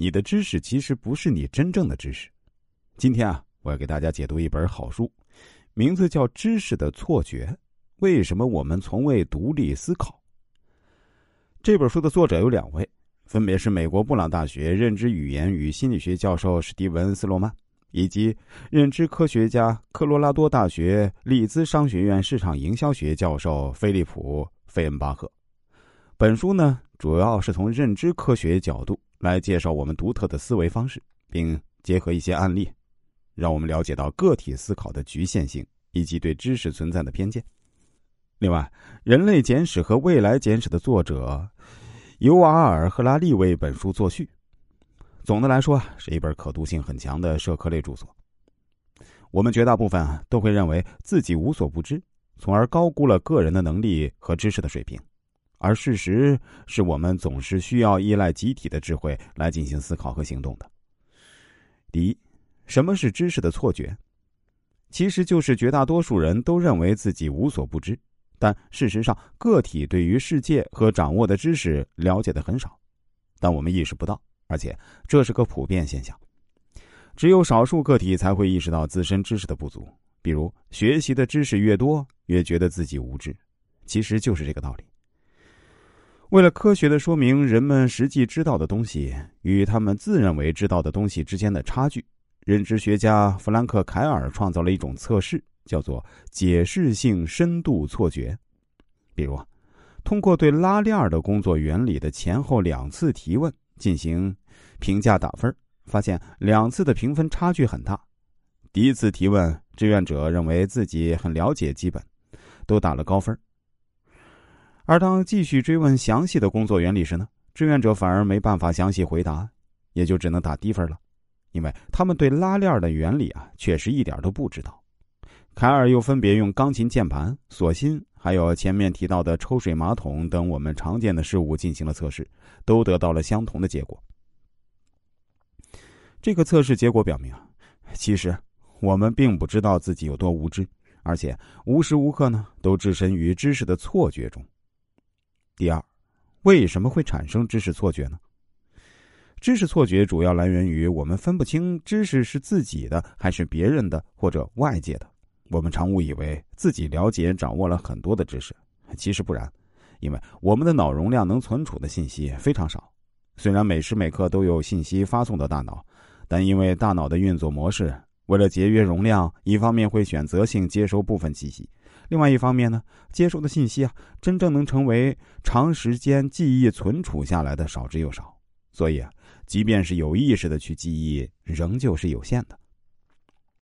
你的知识其实不是你真正的知识。今天啊，我要给大家解读一本好书，名字叫《知识的错觉》，为什么我们从未独立思考？这本书的作者有两位，分别是美国布朗大学认知语言与心理学教授史蒂文·斯洛曼。以及认知科学家、科罗拉多大学利兹商学院市场营销学教授菲利普·费恩巴赫。本书呢，主要是从认知科学角度来介绍我们独特的思维方式，并结合一些案例，让我们了解到个体思考的局限性以及对知识存在的偏见。另外，《人类简史》和《未来简史》的作者尤瓦尔·赫拉利为本书作序。总的来说，是一本可读性很强的社科类著作。我们绝大部分都会认为自己无所不知，从而高估了个人的能力和知识的水平。而事实是我们总是需要依赖集体的智慧来进行思考和行动的。第一，什么是知识的错觉？其实就是绝大多数人都认为自己无所不知，但事实上，个体对于世界和掌握的知识了解的很少，但我们意识不到。而且这是个普遍现象，只有少数个体才会意识到自身知识的不足。比如，学习的知识越多，越觉得自己无知，其实就是这个道理。为了科学的说明人们实际知道的东西与他们自认为知道的东西之间的差距，认知学家弗兰克·凯尔创造了一种测试，叫做解释性深度错觉。比如，通过对拉链的工作原理的前后两次提问。进行评价打分，发现两次的评分差距很大。第一次提问，志愿者认为自己很了解基本，都打了高分。而当继续追问详细的工作原理时呢，志愿者反而没办法详细回答，也就只能打低分了，因为他们对拉链的原理啊，确实一点都不知道。凯尔又分别用钢琴键盘、锁芯，还有前面提到的抽水马桶等我们常见的事物进行了测试，都得到了相同的结果。这个测试结果表明啊，其实我们并不知道自己有多无知，而且无时无刻呢都置身于知识的错觉中。第二，为什么会产生知识错觉呢？知识错觉主要来源于我们分不清知识是自己的还是别人的或者外界的。我们常误以为自己了解、掌握了很多的知识，其实不然，因为我们的脑容量能存储的信息非常少。虽然每时每刻都有信息发送到大脑，但因为大脑的运作模式，为了节约容量，一方面会选择性接收部分信息，另外一方面呢，接收的信息啊，真正能成为长时间记忆存储下来的少之又少。所以啊，即便是有意识的去记忆，仍旧是有限的。